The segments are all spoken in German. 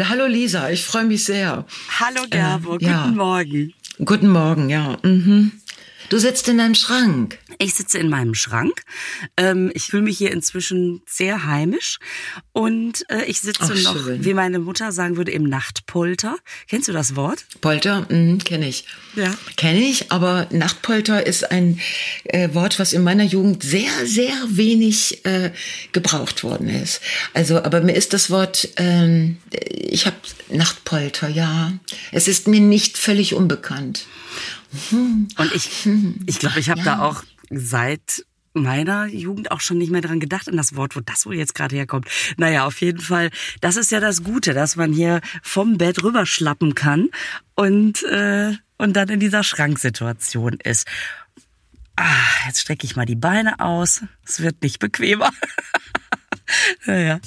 Hallo Lisa, ich freue mich sehr. Hallo Gerbo, äh, guten ja. Morgen. Guten Morgen, ja. Mhm. Du sitzt in deinem Schrank. Ich sitze in meinem Schrank. Ähm, ich fühle mich hier inzwischen sehr heimisch. Und äh, ich sitze Ach, noch, schön. wie meine Mutter sagen würde, im Nachtpolter. Kennst du das Wort? Polter, mhm, kenne ich. Ja. Kenne ich, aber Nachtpolter ist ein äh, Wort, was in meiner Jugend sehr, sehr wenig äh, gebraucht worden ist. Also, aber mir ist das Wort, ähm, ich habe Nachtpolter, ja. Es ist mir nicht völlig unbekannt. Und ich, ich glaube, ich habe ja. da auch seit meiner Jugend auch schon nicht mehr dran gedacht, an das Wort, wo das wohl jetzt gerade herkommt. Naja, auf jeden Fall, das ist ja das Gute, dass man hier vom Bett rüberschlappen kann und, äh, und dann in dieser Schranksituation ist. Ah, jetzt strecke ich mal die Beine aus. Es wird nicht bequemer. naja.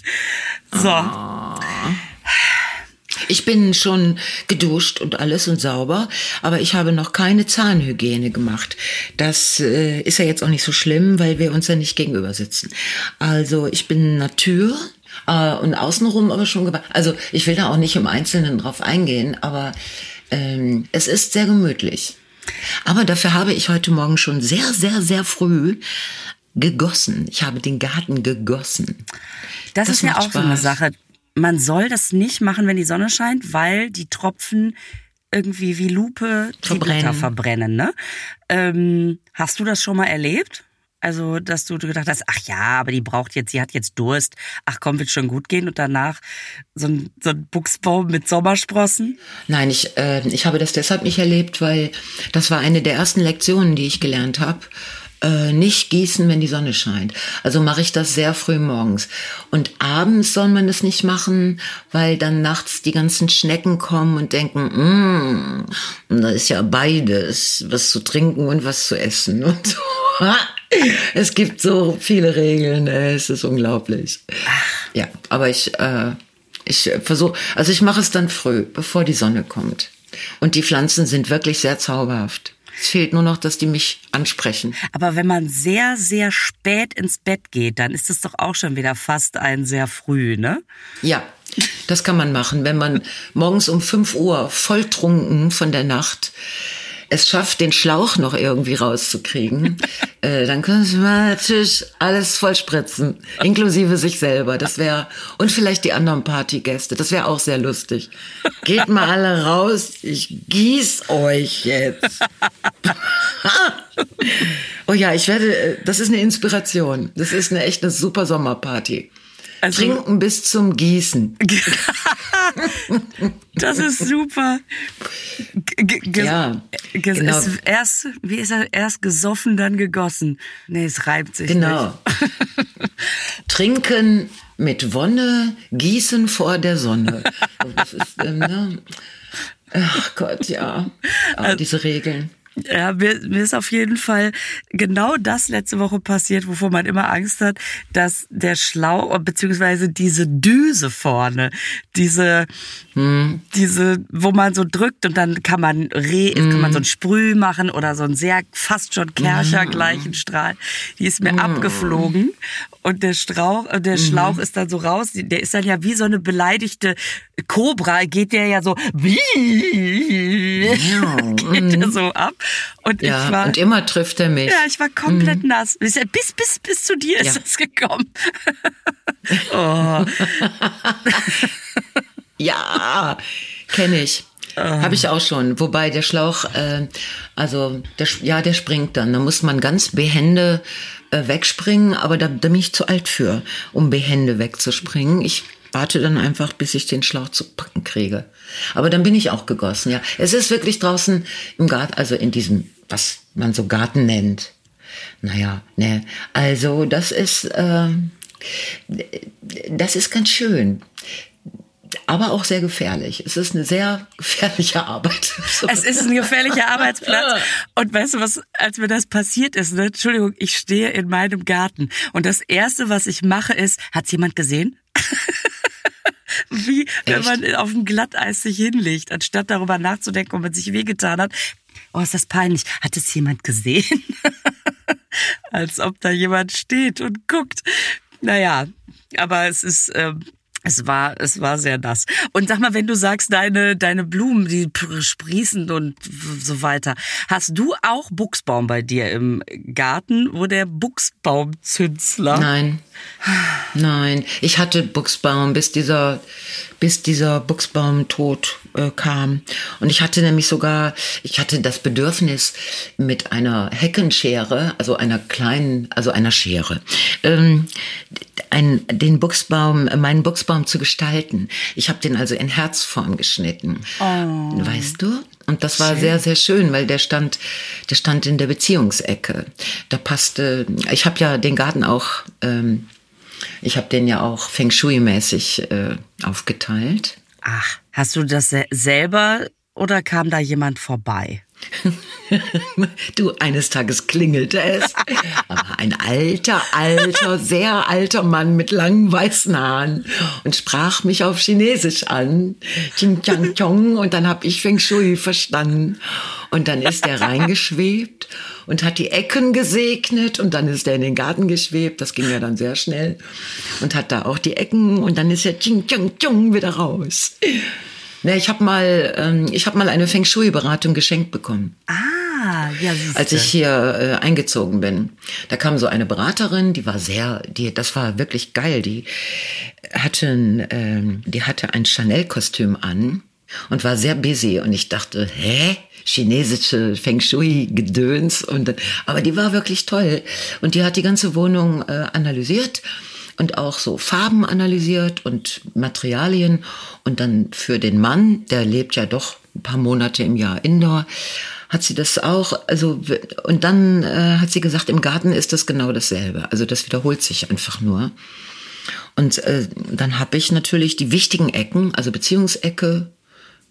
So. Oh. Ich bin schon geduscht und alles und sauber, aber ich habe noch keine Zahnhygiene gemacht. Das äh, ist ja jetzt auch nicht so schlimm, weil wir uns ja nicht gegenüber sitzen. Also ich bin Natur äh, und außenrum aber schon gewaschen. Also ich will da auch nicht im Einzelnen drauf eingehen, aber ähm, es ist sehr gemütlich. Aber dafür habe ich heute Morgen schon sehr, sehr, sehr früh gegossen. Ich habe den Garten gegossen. Das, das ist ja auch Spaß. so eine Sache man soll das nicht machen, wenn die Sonne scheint, weil die Tropfen irgendwie wie Lupe verbrennen. verbrennen ne? Ähm, hast du das schon mal erlebt? Also, dass du gedacht hast, ach ja, aber die braucht jetzt, sie hat jetzt Durst. Ach komm, wird schon gut gehen. Und danach so ein, so ein Buchsbaum mit Sommersprossen? Nein, ich, äh, ich habe das deshalb nicht erlebt, weil das war eine der ersten Lektionen, die ich gelernt habe äh, nicht gießen, wenn die Sonne scheint. Also mache ich das sehr früh morgens. Und abends soll man es nicht machen, weil dann nachts die ganzen Schnecken kommen und denken, mm, da ist ja beides, was zu trinken und was zu essen und so. Es gibt so viele Regeln, es ist unglaublich. Ja, aber ich, äh, ich versuche, also ich mache es dann früh, bevor die Sonne kommt. Und die Pflanzen sind wirklich sehr zauberhaft. Es fehlt nur noch, dass die mich ansprechen. Aber wenn man sehr, sehr spät ins Bett geht, dann ist es doch auch schon wieder fast ein sehr früh, ne? Ja, das kann man machen. Wenn man morgens um 5 Uhr volltrunken von der Nacht es schafft, den Schlauch noch irgendwie rauszukriegen, äh, dann können Sie mal natürlich alles vollspritzen, inklusive sich selber. Das wäre und vielleicht die anderen Partygäste. Das wäre auch sehr lustig. Geht mal alle raus, ich gieß euch jetzt. oh ja, ich werde. Äh, das ist eine Inspiration. Das ist eine echt eine super Sommerparty. Also, Trinken bis zum Gießen. das ist super. G ja, genau. Ist erst, wie ist er? Erst gesoffen, dann gegossen. Nee, es reibt sich Genau. Trinken mit Wonne, gießen vor der Sonne. Das ist, ähm, ne? Ach Gott, ja. Aber also, diese Regeln. Ja, mir, mir ist auf jeden Fall genau das letzte Woche passiert, wovor man immer Angst hat, dass der Schlauch, beziehungsweise diese Düse vorne, diese, hm. diese, wo man so drückt und dann kann man Re, hm. kann man so ein Sprüh machen oder so ein sehr fast schon Kercher-gleichen hm. Strahl. Die ist mir hm. abgeflogen und der Strauch, äh, der Schlauch mhm. ist dann so raus. Der ist dann ja wie so eine beleidigte Kobra, geht der ja so, geht der so ab. Und ja, ich war, und immer trifft er mich. Ja, ich war komplett mhm. nass. Bis, bis, bis zu dir ist ja. das gekommen. oh. ja, kenne ich. Ah. Habe ich auch schon. Wobei der Schlauch, äh, also der, ja, der springt dann. Da muss man ganz behende äh, wegspringen, aber da, da bin ich zu alt für, um behende wegzuspringen. Ich warte dann einfach, bis ich den Schlauch zu packen kriege. Aber dann bin ich auch gegossen, ja. Es ist wirklich draußen im Garten, also in diesem, was man so Garten nennt. Naja, ne. Also das ist, äh, das ist ganz schön aber auch sehr gefährlich. Es ist eine sehr gefährliche Arbeit. Es ist ein gefährlicher Arbeitsplatz. Und weißt du was, als mir das passiert ist, ne? Entschuldigung, ich stehe in meinem Garten und das erste, was ich mache, ist, hat's jemand gesehen? Wie Echt? wenn man auf dem Glatteis sich hinlegt, anstatt darüber nachzudenken, ob man sich wehgetan hat. Oh, ist das peinlich. Hat es jemand gesehen? Als ob da jemand steht und guckt. Naja, aber es ist, ähm, Es war, es war sehr nass. Und sag mal, wenn du sagst, deine, deine Blumen, die sprießen und so weiter, hast du auch Buchsbaum bei dir im Garten, wo der Buchsbaumzünsler? Nein. Nein. Ich hatte Buchsbaum, bis dieser, bis dieser Buchsbaum tot äh, kam. Und ich hatte nämlich sogar, ich hatte das Bedürfnis mit einer Heckenschere, also einer kleinen, also einer Schere, ähm, ein, den Buchsbaum, meinen Buchsbaum zu gestalten. Ich habe den also in Herzform geschnitten. Oh. Weißt du? Und das war schön. sehr, sehr schön, weil der stand, der stand in der Beziehungsecke. Da passte, ich habe ja den Garten auch, ähm, ich habe den ja auch Feng Shui-mäßig äh, aufgeteilt. Ach, hast du das selber oder kam da jemand vorbei? du, eines Tages klingelte es. Aber ein alter, alter, sehr alter Mann mit langen weißen Haaren und sprach mich auf Chinesisch an. Ching Chang Chong. Und dann habe ich Feng Shui verstanden. Und dann ist er reingeschwebt und hat die Ecken gesegnet und dann ist er in den Garten geschwebt. Das ging ja dann sehr schnell. Und hat da auch die Ecken und dann ist er Ching Chang Chong wieder raus. Ne, ich habe mal, ähm, ich habe mal eine Feng Shui-Beratung geschenkt bekommen. Ah, ja. Siehste. Als ich hier äh, eingezogen bin, da kam so eine Beraterin, die war sehr, die, das war wirklich geil. Die hatte, ein, ähm, die hatte ein Chanel-Kostüm an und war sehr busy und ich dachte, hä? chinesische Feng Shui Gedöns und aber die war wirklich toll und die hat die ganze Wohnung äh, analysiert und auch so Farben analysiert und Materialien. Und dann für den Mann, der lebt ja doch ein paar Monate im Jahr indoor, hat sie das auch, also, und dann äh, hat sie gesagt, im Garten ist das genau dasselbe. Also das wiederholt sich einfach nur. Und äh, dann habe ich natürlich die wichtigen Ecken, also Beziehungsecke,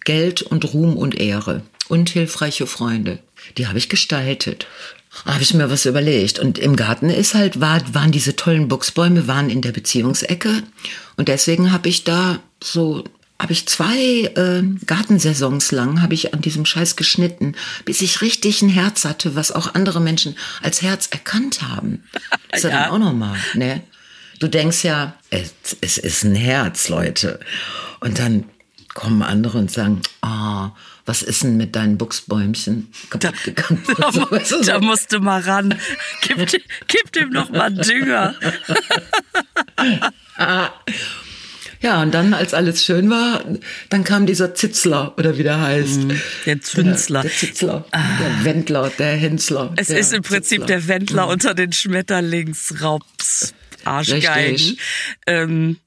Geld und Ruhm und Ehre und hilfreiche Freunde. Die habe ich gestaltet habe ich mir was überlegt. Und im Garten ist halt, war, waren diese tollen Buchsbäume, waren in der Beziehungsecke. Und deswegen habe ich da so, habe ich zwei äh, Gartensaisons lang, habe ich an diesem Scheiß geschnitten, bis ich richtig ein Herz hatte, was auch andere Menschen als Herz erkannt haben. Das ist ja dann auch nochmal, ne? Du denkst ja, es, es ist ein Herz, Leute. Und dann kommen andere und sagen, ah, oh, was ist denn mit deinen Buchsbäumchen kaputt da, gegangen? Da, so, du, da musst du mal ran. Gib, gib dem noch mal Dünger. Ja, und dann, als alles schön war, dann kam dieser Zitzler, oder wie der heißt. Mhm, der Zünzler. Der, der Zitzler, ah. der Wendler, der Hensler. Es ist im Prinzip Zitzler. der Wendler mhm. unter den Schmetterlingsraubs. Arschgeigen. Ähm,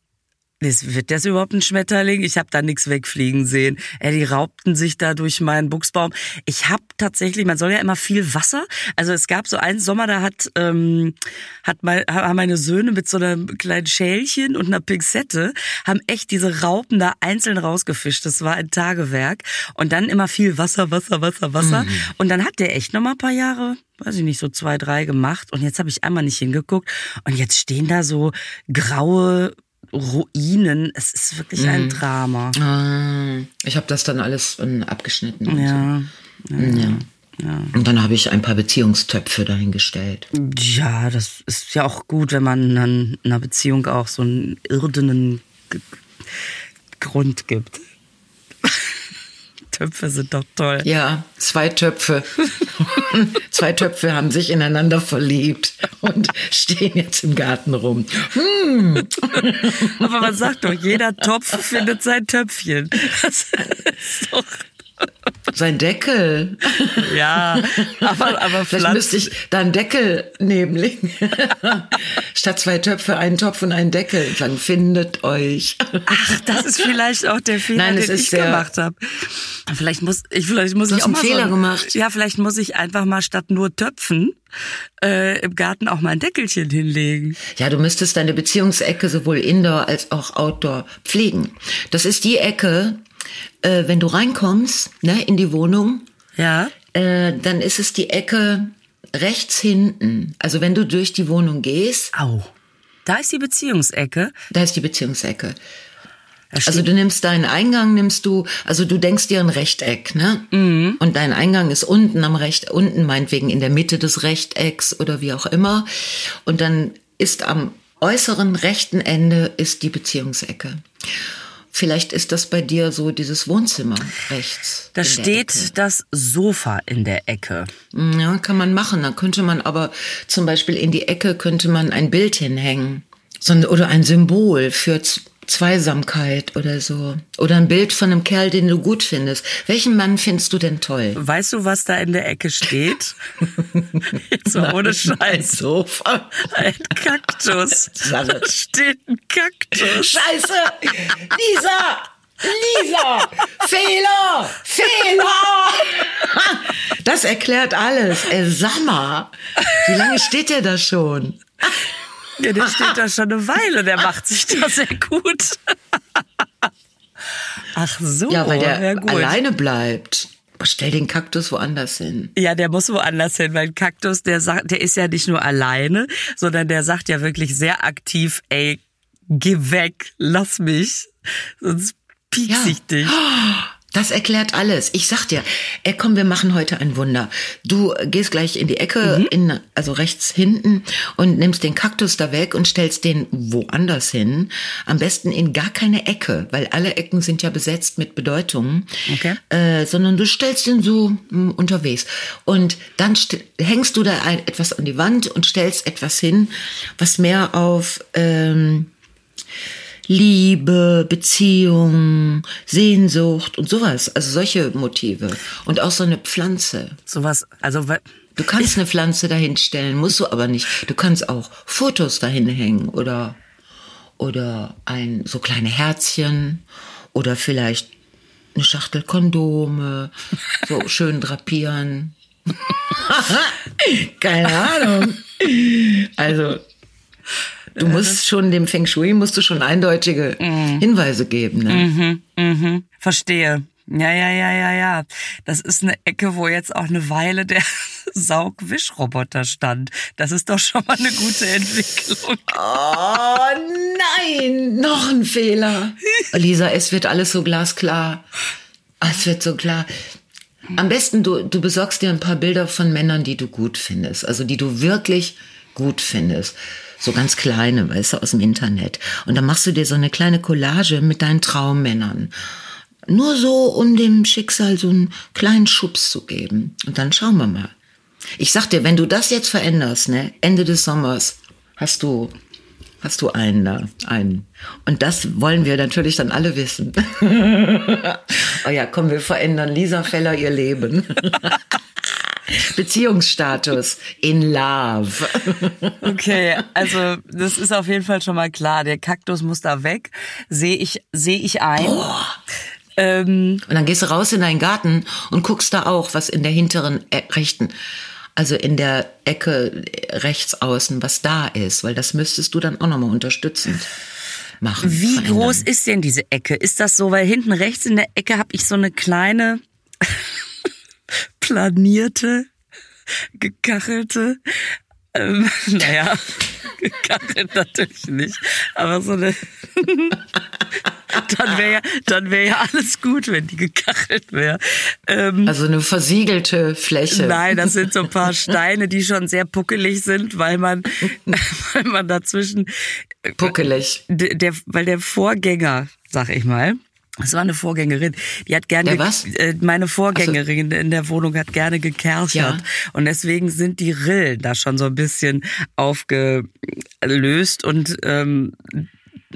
wird das überhaupt ein Schmetterling? Ich habe da nichts wegfliegen sehen. Ey, die raubten sich da durch meinen Buchsbaum. Ich habe tatsächlich, man soll ja immer viel Wasser. Also es gab so einen Sommer, da hat, ähm, hat mein, haben meine Söhne mit so einem kleinen Schälchen und einer Pinzette, haben echt diese Raupen da einzeln rausgefischt. Das war ein Tagewerk. Und dann immer viel Wasser, Wasser, Wasser, Wasser. Mhm. Und dann hat der echt noch mal ein paar Jahre weiß ich nicht, so zwei, drei gemacht. Und jetzt habe ich einmal nicht hingeguckt. Und jetzt stehen da so graue Ruinen. Es ist wirklich mhm. ein Drama. Ah, ich habe das dann alles abgeschnitten. Ja, so. ja. ja. Ja. Und dann habe ich ein paar Beziehungstöpfe dahingestellt. Ja, das ist ja auch gut, wenn man dann einer Beziehung auch so einen irdenen Grund gibt. Töpfe sind doch toll. Ja, zwei Töpfe. zwei Töpfe haben sich ineinander verliebt und stehen jetzt im Garten rum. Hm. Aber man sagt doch, jeder Topf findet sein Töpfchen. Das ist doch sein Deckel. Ja, aber, aber vielleicht müsste ich da einen Deckel nehmen. Statt zwei Töpfe einen Topf und einen Deckel. Dann findet euch. Ach, das ist vielleicht auch der Fehler, Nein, den ich gemacht habe. Vielleicht muss ich, vielleicht muss du ich auch einen mal Fehler so, gemacht. Ja, vielleicht muss ich einfach mal statt nur Töpfen äh, im Garten auch mal ein Deckelchen hinlegen. Ja, du müsstest deine Beziehungsecke sowohl Indoor als auch Outdoor pflegen. Das ist die Ecke, äh, wenn du reinkommst, ne, in die Wohnung, ja. äh, dann ist es die Ecke rechts hinten. Also wenn du durch die Wohnung gehst. Au. Da ist die Beziehungsecke. Da ist die Beziehungsecke. Also du nimmst deinen Eingang, nimmst du, also du denkst dir ein Rechteck, ne? Mhm. Und dein Eingang ist unten am Recht, unten meinetwegen in der Mitte des Rechtecks oder wie auch immer. Und dann ist am äußeren rechten Ende ist die Beziehungsecke. Vielleicht ist das bei dir so dieses Wohnzimmer rechts. Da steht das Sofa in der Ecke. Ja, kann man machen. Da könnte man aber zum Beispiel in die Ecke könnte man ein Bild hinhängen. Oder ein Symbol für Zweisamkeit oder so. Oder ein Bild von einem Kerl, den du gut findest. Welchen Mann findest du denn toll? Weißt du, was da in der Ecke steht? Jetzt mal ohne Scheiß. Ein Sofa. Ein Kaktus. Da steht ein Kaktus. Scheiße! Lisa! Lisa! Fehler! Fehler! Das erklärt alles. Ey, Sammer! Wie lange steht der da schon? Ja, der steht da schon eine Weile, der macht sich da sehr gut. Ach so, ja, weil der ja, alleine bleibt. Stell den Kaktus woanders hin. Ja, der muss woanders hin, weil Kaktus, der sagt, der ist ja nicht nur alleine, sondern der sagt ja wirklich sehr aktiv, ey, geh weg, lass mich, sonst piekst ja. ich dich. Das erklärt alles. Ich sag dir, ey, komm, wir machen heute ein Wunder. Du gehst gleich in die Ecke, mhm. in, also rechts hinten und nimmst den Kaktus da weg und stellst den woanders hin. Am besten in gar keine Ecke, weil alle Ecken sind ja besetzt mit Bedeutungen. Okay. Äh, sondern du stellst den so mh, hm, unterwegs. Und dann hängst du da ein, etwas an die Wand und stellst etwas hin, was mehr auf... Ähm, Liebe, Beziehung, Sehnsucht und sowas. Also solche Motive. Und auch so eine Pflanze. Sowas, also. Du kannst eine Pflanze dahin stellen, musst du aber nicht. Du kannst auch Fotos dahin hängen oder, oder ein, so kleine Herzchen oder vielleicht eine Schachtel Kondome, so schön drapieren. Keine Ahnung. Also, Du musst schon dem Feng Shui musst du schon eindeutige mhm. Hinweise geben. Ne? Mhm, mhm. Verstehe. Ja, ja, ja, ja, ja. Das ist eine Ecke, wo jetzt auch eine Weile der Saugwischroboter stand. Das ist doch schon mal eine gute Entwicklung. Oh nein, noch ein Fehler. Lisa, es wird alles so glasklar. Es wird so klar. Am besten du, du besorgst dir ein paar Bilder von Männern, die du gut findest, also die du wirklich gut findest so ganz kleine, weißt du, aus dem Internet. Und dann machst du dir so eine kleine Collage mit deinen Traummännern. Nur so, um dem Schicksal so einen kleinen Schubs zu geben. Und dann schauen wir mal. Ich sag dir, wenn du das jetzt veränderst, ne, Ende des Sommers, hast du, hast du einen da, einen. Und das wollen wir natürlich dann alle wissen. oh ja, komm, wir verändern Lisa Feller ihr Leben. Beziehungsstatus in Love. Okay, also das ist auf jeden Fall schon mal klar. Der Kaktus muss da weg. Sehe ich, sehe ich ein. Oh. Ähm, und dann gehst du raus in deinen Garten und guckst da auch, was in der hinteren äh, rechten, also in der Ecke rechts außen, was da ist, weil das müsstest du dann auch nochmal unterstützend machen. Wie verändern. groß ist denn diese Ecke? Ist das so, weil hinten rechts in der Ecke habe ich so eine kleine planierte, gekachelte, ähm, naja, gekachelt natürlich nicht, aber so eine, dann wäre ja, dann wäre ja alles gut, wenn die gekachelt wäre. Ähm, also eine versiegelte Fläche. Nein, das sind so ein paar Steine, die schon sehr puckelig sind, weil man, weil man dazwischen puckelig, der, weil der Vorgänger, sag ich mal, das war eine Vorgängerin. Die hat gerne? Äh, meine Vorgängerin so. in der Wohnung hat gerne gekerchert. Ja. Und deswegen sind die Rillen da schon so ein bisschen aufgelöst und, ähm,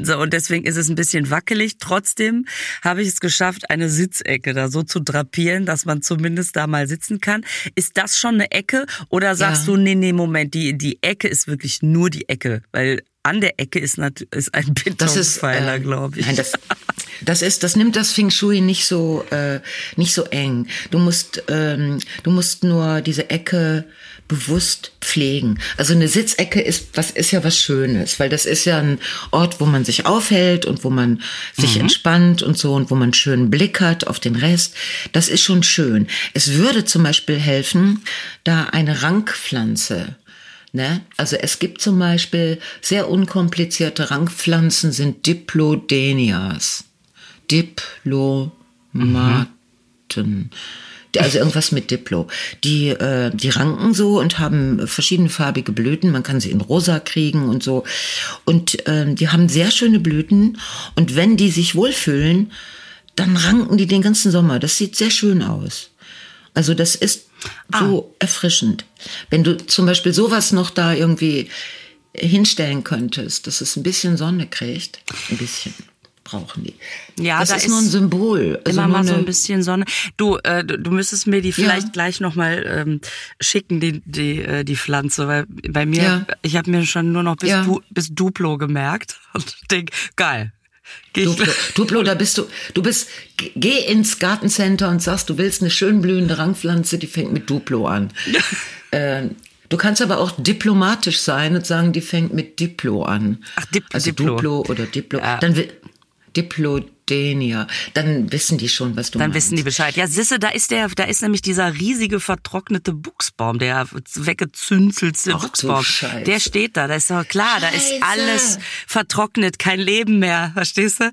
so, und deswegen ist es ein bisschen wackelig. Trotzdem habe ich es geschafft, eine Sitzecke da so zu drapieren, dass man zumindest da mal sitzen kann. Ist das schon eine Ecke? Oder sagst ja. du, nee, nee, Moment, die, die Ecke ist wirklich nur die Ecke? Weil an der Ecke ist, ist ein Betonpfeiler, äh, glaube ich. Nein, das, das ist, das nimmt das Feng Shui nicht so, äh, nicht so eng. Du musst, ähm, du musst nur diese Ecke bewusst pflegen. Also eine Sitzecke ist, was ist ja was Schönes, weil das ist ja ein Ort, wo man sich aufhält und wo man sich mhm. entspannt und so und wo man schönen Blick hat auf den Rest. Das ist schon schön. Es würde zum Beispiel helfen, da eine Rankpflanze Ne? Also es gibt zum Beispiel sehr unkomplizierte Rangpflanzen sind Diplodenias. Diplomaten. Mhm. Also irgendwas mit Diplo. Die, äh, die ranken so und haben verschiedene farbige Blüten. Man kann sie in rosa kriegen und so. Und äh, die haben sehr schöne Blüten. Und wenn die sich wohlfühlen, dann ranken die den ganzen Sommer. Das sieht sehr schön aus. Also das ist ah. so erfrischend. Wenn du zum Beispiel sowas noch da irgendwie hinstellen könntest, dass es ein bisschen Sonne kriegt, ein bisschen brauchen die. Ja, das da ist, nur ein Symbol. Also immer mal so ein bisschen Sonne. Du, äh, du, müsstest mir die vielleicht ja. gleich noch mal ähm, schicken, die die äh, die Pflanze, weil bei mir, ja. ich habe mir schon nur noch bis ja. du, bis Duplo gemerkt und denk, geil. Duplo, Duplo, da bist du, du bist, geh ins Gartencenter und sagst, du willst eine schön blühende Rangpflanze, die fängt mit Duplo an. äh, Du kannst aber auch diplomatisch sein und sagen, die fängt mit Diplo an. Ach, Dip also Diplo. Duplo oder Diplo. Ja. Dann Diplodenia. Dann wissen die schon, was du Dann meinst. wissen die Bescheid. Ja, Sisse, da ist der, da ist nämlich dieser riesige vertrocknete Buchsbaum, der weggezünzelte Ach, Buchsbaum. Der steht da. Da ist doch klar, Scheiße. da ist alles vertrocknet, kein Leben mehr. Verstehst du?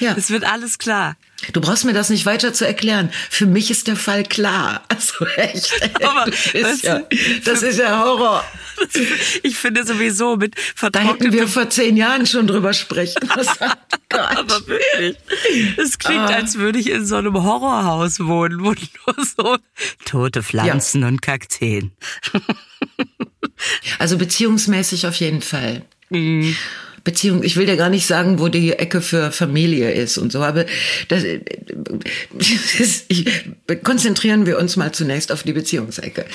Ja. Es wird alles klar. Du brauchst mir das nicht weiter zu erklären. Für mich ist der Fall klar. Also echt. Aber, das, ist ja, das ist ja Horror. Ich finde sowieso mit. Da hätten wir vor zehn Jahren schon drüber sprechen. Aber wirklich. Es klingt, ah. als würde ich in so einem Horrorhaus wohnen, wo nur so tote Pflanzen ja. und Kakteen. Also beziehungsmäßig auf jeden Fall. Mhm. Beziehung, ich will dir gar nicht sagen, wo die Ecke für Familie ist und so, aber das, das ich, konzentrieren wir uns mal zunächst auf die Beziehungsecke.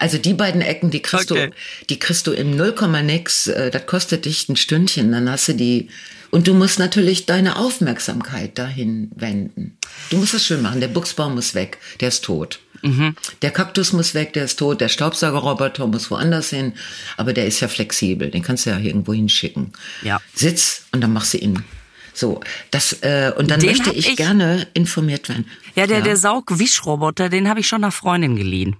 Also die beiden Ecken, die kriegst okay. du, die kriegst du im 0, nix, äh, das kostet dich ein Stündchen, dann hast du die und du musst natürlich deine Aufmerksamkeit dahin wenden. Du musst das schön machen. Der Buchsbaum muss weg, der ist tot. Mhm. Der Kaktus muss weg, der ist tot. Der Staubsaugerroboter muss woanders hin. Aber der ist ja flexibel, den kannst du ja irgendwo hinschicken. Ja. Sitz und dann machst du ihn. So, das äh, und dann den möchte ich, ich, gerne informiert werden. Ja, der ja. der Saugwischroboter, den habe ich schon nach Freundin geliehen,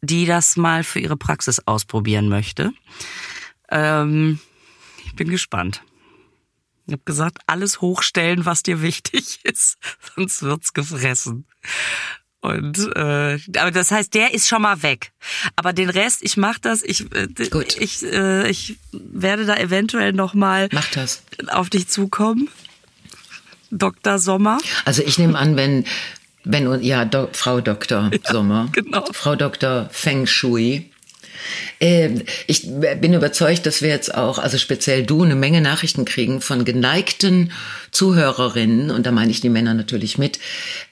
die das mal für ihre Praxis ausprobieren möchte. Ähm, ich bin gespannt. Ich habe gesagt, alles hochstellen, was dir wichtig ist, sonst wird's gefressen. Und äh, aber das heißt, der ist schon mal weg. Aber den Rest, ich mach das. Ich äh, Gut. ich äh, ich werde da eventuell noch mal Mach das. auf dich zukommen, Dr. Sommer. Also ich nehme an, wenn wenn ja Do, Frau Dr. Sommer, ja, genau. Frau Dr. Feng Shui ich bin überzeugt, dass wir jetzt auch, also speziell du, eine Menge Nachrichten kriegen von geneigten Zuhörerinnen, und da meine ich die Männer natürlich mit,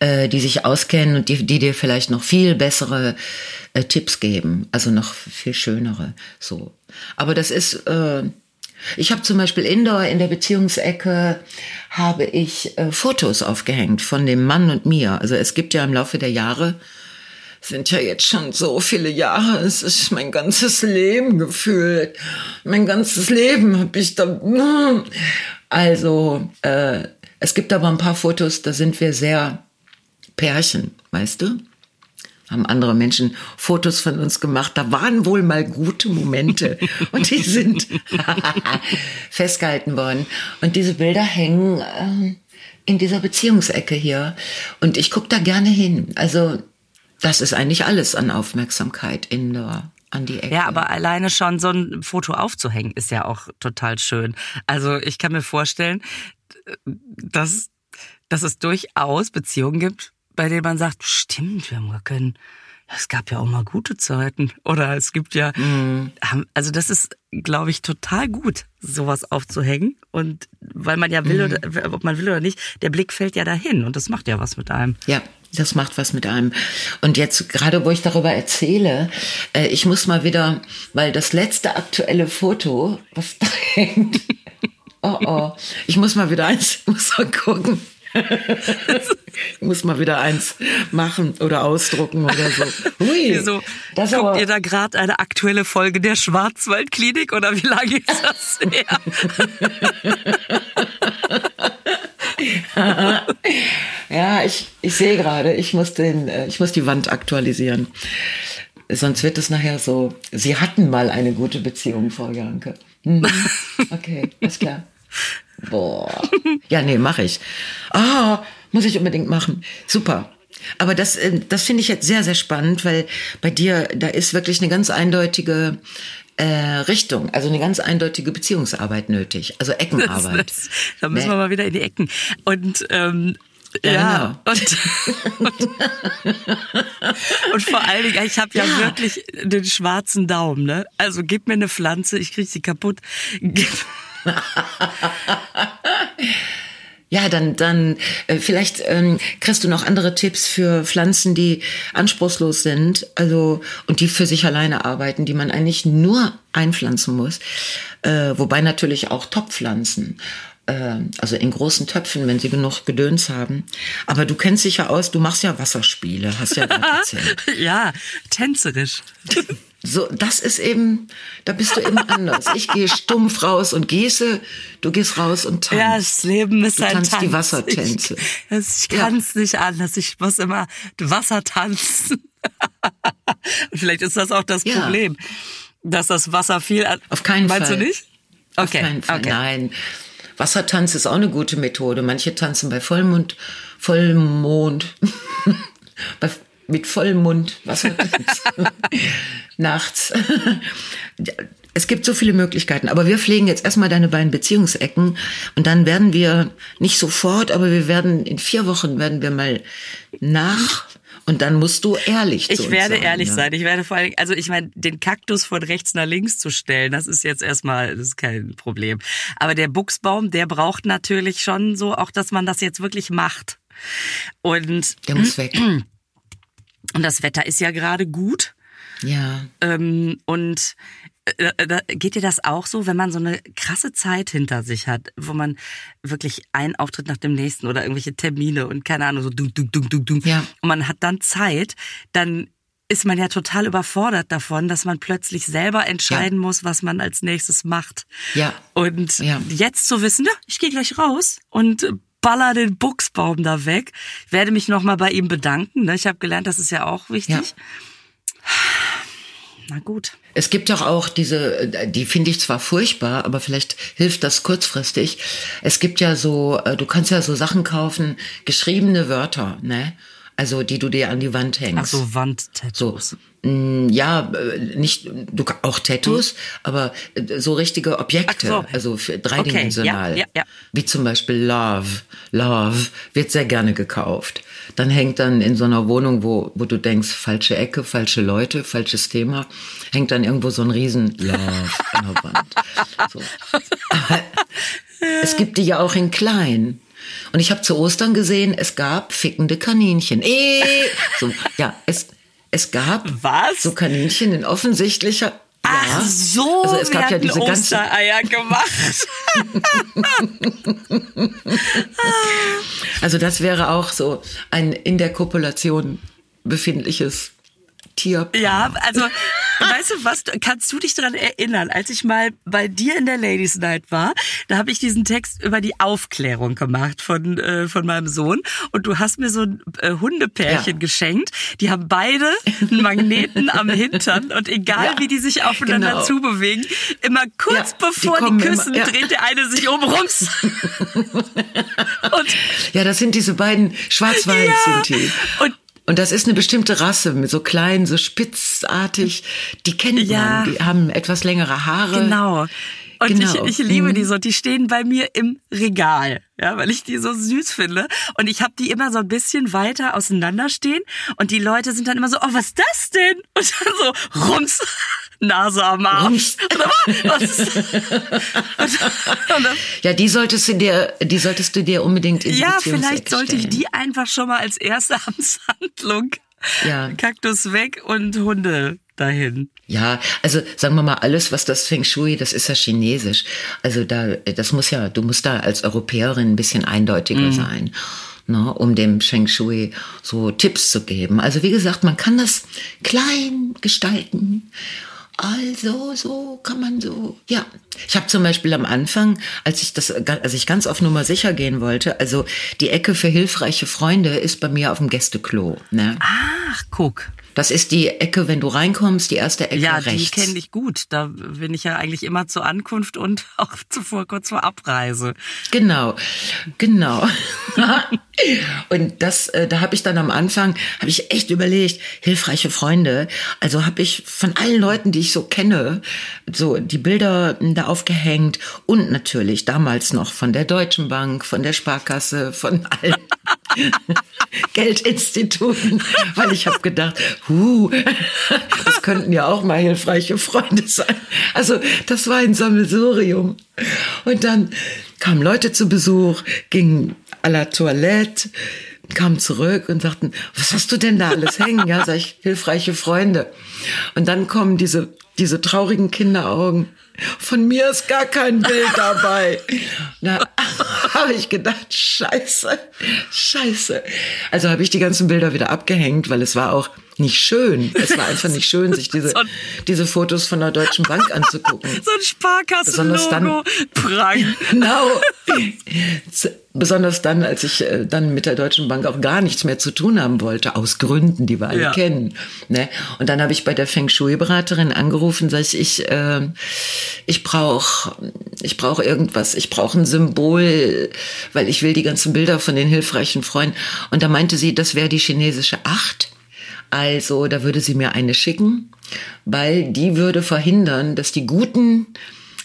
äh, die sich auskennen und die, die dir vielleicht noch viel bessere äh, Tipps geben, also noch viel schönere. So. Aber das ist, äh, ich habe zum Beispiel indoor in der Beziehungsecke habe ich Fotos aufgehängt von dem Mann und mir. Also es gibt ja im Laufe der Jahre sind ja jetzt schon so viele Jahre. Es ist mein ganzes Leben gefühlt. Mein ganzes Leben habe ich da. Also, äh, es gibt aber ein paar Fotos, da sind wir sehr Pärchen, weißt du? Haben andere Menschen Fotos von uns gemacht. Da waren wohl mal gute Momente und die sind festgehalten worden. Und diese Bilder hängen äh, in dieser Beziehungsecke hier. Und ich gucke da gerne hin. Also das ist eigentlich alles an Aufmerksamkeit in der an die Ecke. Ja, aber alleine schon so ein Foto aufzuhängen ist ja auch total schön. Also ich kann mir vorstellen, dass, dass es durchaus Beziehungen gibt, bei denen man sagt, stimmt, wir haben gar keinen, es gab ja auch mal gute Zeiten. Oder es gibt ja, mhm. also das ist, glaube ich, total gut, sowas aufzuhängen. Und weil man ja will, mhm. oder, ob man will oder nicht, der Blick fällt ja dahin und das macht ja was mit einem. Ja, das macht was mit einem. Und jetzt, gerade wo ich darüber erzähle, äh, ich muss mal wieder, weil das letzte aktuelle Foto, was da hängt, oh oh, ich muss mal wieder eins, muss mal gucken. ich muss mal wieder eins machen oder ausdrucken oder so. Hui, Wieso? Das Guckt aber, ihr da gerade eine aktuelle Folge der Schwarzwaldklinik oder wie lange ist das her? Ja, ich, ich sehe gerade, ich muss den, äh, ich muss die Wand aktualisieren. Sonst wird es nachher so, Sie hatten mal eine gute Beziehung, Frau Janke. Hm. Okay, ist klar. Boah. Ja, nee, mache ich. Ah, muss ich unbedingt machen. Super. Aber das, äh, das finde ich jetzt sehr, sehr spannend, weil bei dir, da ist wirklich eine ganz eindeutige äh, Richtung, also eine ganz eindeutige Beziehungsarbeit nötig, also Eckenarbeit. Das, das, da müssen Ne? wir mal wieder in die Ecken. Und ähm, Ja, ja, und, und, und vor allen Dingen, ich habe ja, Ja. wirklich den schwarzen Daumen, ne? Also gib mir eine Pflanze, ich krieg sie kaputt. Ja, dann, dann äh, vielleicht ähm, kriegst du noch andere Tipps für Pflanzen, die anspruchslos sind, also und die für sich alleine arbeiten, die man eigentlich nur einpflanzen muss. Äh, wobei natürlich auch Topfpflanzen, äh, also in großen Töpfen, wenn sie genug Gedöns haben. Aber du kennst dich ja aus, du machst ja Wasserspiele, hast ja erzählt. ja, tänzerisch. So, das ist eben, da bist du eben anders. Ich gehe stumpf raus und gieße, du gehst raus und tanzt. Ja, das Leben ist Du ein tanzt Tanz. die Wassertänze. Ich, ich Ja. kann es nicht anders. Ich muss immer Wasser tanzen. Vielleicht ist das auch das Ja. Problem, dass das Wasser viel. Auf keinen Meinst Fall. du nicht? Auf Okay. keinen Fall, okay. nein. Wassertanz ist auch eine gute Methode. Manche tanzen bei Vollmond, Vollmond, bei, mit Vollmond Wassertanz nachts. Es gibt so viele Möglichkeiten, aber wir pflegen jetzt erstmal deine beiden Beziehungsecken und dann werden wir nicht sofort, aber wir werden in vier Wochen werden wir mal nach und dann musst du ehrlich zu Ich werde sein, ehrlich ja. sein. Ich werde vor allem, also ich meine, den Kaktus von rechts nach links zu stellen, das ist jetzt erstmal, das ist kein Problem. Aber der Buchsbaum, der braucht natürlich schon so auch, dass man das jetzt wirklich macht. Und, Der muss weg. und das Wetter ist ja gerade gut. Ja. Ähm, und äh, äh, geht dir das auch so, wenn man so eine krasse Zeit hinter sich hat, wo man wirklich einen Auftritt nach dem nächsten oder irgendwelche Termine und keine Ahnung, so dung, dung, dung, dung, dung. Ja. Und man hat dann Zeit, dann ist man ja total überfordert davon, dass man plötzlich selber entscheiden muss, was man als nächstes macht. Ja. Und Ja. jetzt zu wissen, ja, ich gehe gleich raus und baller den Buchsbaum da weg, werde mich nochmal bei ihm bedanken. Ne? Ich habe gelernt, das ist ja auch wichtig. Ja. Na gut. Es gibt doch auch diese, die finde ich zwar furchtbar, aber vielleicht hilft das kurzfristig. Es gibt ja so, äh, du kannst ja so Sachen kaufen, geschriebene Wörter, ne? Also die du dir an die Wand hängst. Ach so, Wandtattoos. So, mm, ja, äh, nicht du auch Tattoos, aber äh, so richtige Objekte, so. also für dreidimensional. ja, ja. Wie zum Beispiel Love. Love wird sehr gerne gekauft. Dann hängt dann in so einer Wohnung, wo, wo du denkst, falsche Ecke, falsche Leute, falsches Thema, hängt dann irgendwo so ein riesen Love an der Wand. So. Es gibt die ja auch in klein. Und ich habe zu Ostern gesehen, es gab fickende Kaninchen. Eh, so, ja, es, es gab Was? so Kaninchen in offensichtlicher. Ach ja. so, also es gab ja diese ganze. Ostereier gemacht. Also das wäre auch so ein in der Kopulation befindliches Tier. ja, also weißt du was, kannst du dich daran erinnern, als ich mal bei dir in der Ladies Night war, da habe ich diesen Text über die Aufklärung gemacht von, äh, von meinem Sohn und du hast mir so ein äh, Hundepärchen Ja. geschenkt, die haben beide einen Magneten am Hintern und egal Ja, wie die sich aufeinander genau. zubewegen, immer kurz Ja, die bevor die, immer- küssen, ja. dreht der eine sich um rums. und Ja, das sind diese beiden Schwarz-Weiß sind die. Und Und das ist eine bestimmte Rasse, so klein, so spitzartig. Die kennt Ja. man. Die haben etwas längere Haare. Genau. Und Genau. ich, ich liebe Mhm. die so. Die stehen bei mir im Regal, ja, weil ich die so süß finde. Und ich habe die immer so ein bisschen weiter auseinander stehen. Und die Leute sind dann immer so, oh, was ist das denn? Und dann so, rums, Nase am dann, Ja, die solltest du dir, die solltest du dir unbedingt in die ja, vielleicht sollte ich die einfach schon mal als erste Amtshandlung. Ja. Kaktus weg und Hunde dahin. Ja, also sagen wir mal, alles, was das Feng Shui, das ist ja chinesisch. Also da, das muss ja, du musst da als Europäerin ein bisschen eindeutiger Mhm. sein, ne, um dem Feng Shui so Tipps zu geben. Also wie gesagt, man kann das klein gestalten. Also so kann man so, ja. Ich habe zum Beispiel am Anfang, als ich das, als ich ganz auf Nummer sicher gehen wollte, also die Ecke für hilfreiche Freunde ist bei mir auf dem Gästeklo. Ne? Ach, guck. Das ist die Ecke, wenn du reinkommst, die erste Ecke ja, rechts. die kenne ich gut. Da bin ich ja eigentlich immer zur Ankunft und auch zuvor kurz vor Abreise. Genau, genau. und das, äh, da habe ich dann am Anfang, habe ich echt überlegt, hilfreiche Freunde. Also habe ich von allen Leuten, die ich so kenne, so die Bilder da aufgehängt und natürlich damals noch von der Deutschen Bank, von der Sparkasse, von allen Geldinstituten, weil ich habe gedacht, huh, das könnten ja auch mal hilfreiche Freunde sein. Also das war ein Sammelsurium. Und dann kamen Leute zu Besuch, gingen à la Toilette, kamen zurück und sagten, was hast du denn da alles hängen? Ja, sag ich, hilfreiche Freunde. Und dann kommen diese, diese traurigen Kinderaugen. Von mir ist gar kein Bild dabei. Da habe ich gedacht, scheiße, scheiße. Also habe ich die ganzen Bilder wieder abgehängt, weil es war auch nicht schön. Es war einfach nicht schön, sich diese, So diese Fotos von der Deutschen Bank anzugucken. So ein Sparkassenlogo. Prang. Genau. Besonders dann, als ich äh, dann mit der Deutschen Bank auch gar nichts mehr zu tun haben wollte, aus Gründen, die wir alle Ja. kennen. Ne? Und dann habe ich bei der Feng Shui-Beraterin angerufen, sag ich, ich, äh, ich brauche ich brauch irgendwas, ich brauche ein Symbol, weil ich will die ganzen Bilder von den hilfreichen Freunden. Und da meinte sie, das wäre die chinesische Acht. Also da würde sie mir eine schicken, weil die würde verhindern, dass die guten